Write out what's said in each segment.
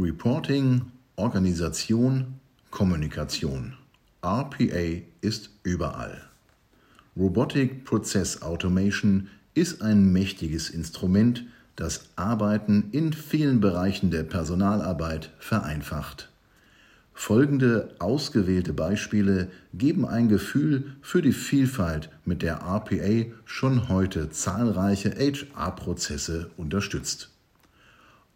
Reporting, Organisation, Kommunikation. RPA ist überall. Robotic Process Automation ist ein mächtiges Instrument, das Arbeiten in vielen Bereichen der Personalarbeit vereinfacht. Folgende ausgewählte Beispiele geben ein Gefühl für die Vielfalt, mit der RPA schon heute zahlreiche HR-Prozesse unterstützt.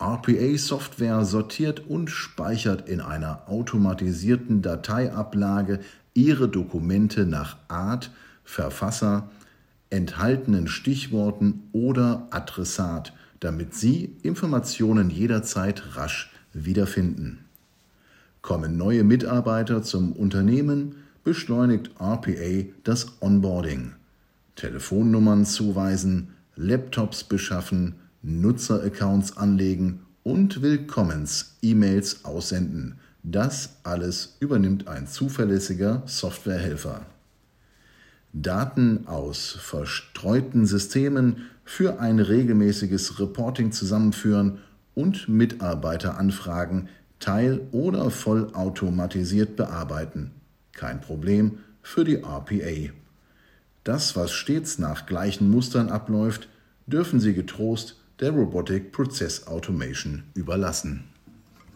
RPA-Software sortiert und speichert in einer automatisierten Dateiablage Ihre Dokumente nach Art, Verfasser, enthaltenen Stichworten oder Adressat, damit Sie Informationen jederzeit rasch wiederfinden. Kommen neue Mitarbeiter zum Unternehmen, beschleunigt RPA das Onboarding. Telefonnummern zuweisen, Laptops beschaffen, Nutzeraccounts anlegen und Willkommens-E-Mails aussenden. Das alles übernimmt ein zuverlässiger Softwarehelfer. Daten aus verstreuten Systemen für ein regelmäßiges Reporting zusammenführen und Mitarbeiteranfragen teil- oder vollautomatisiert bearbeiten. Kein Problem für die RPA. Das, was stets nach gleichen Mustern abläuft, dürfen Sie getrost der Robotic Process Automation überlassen.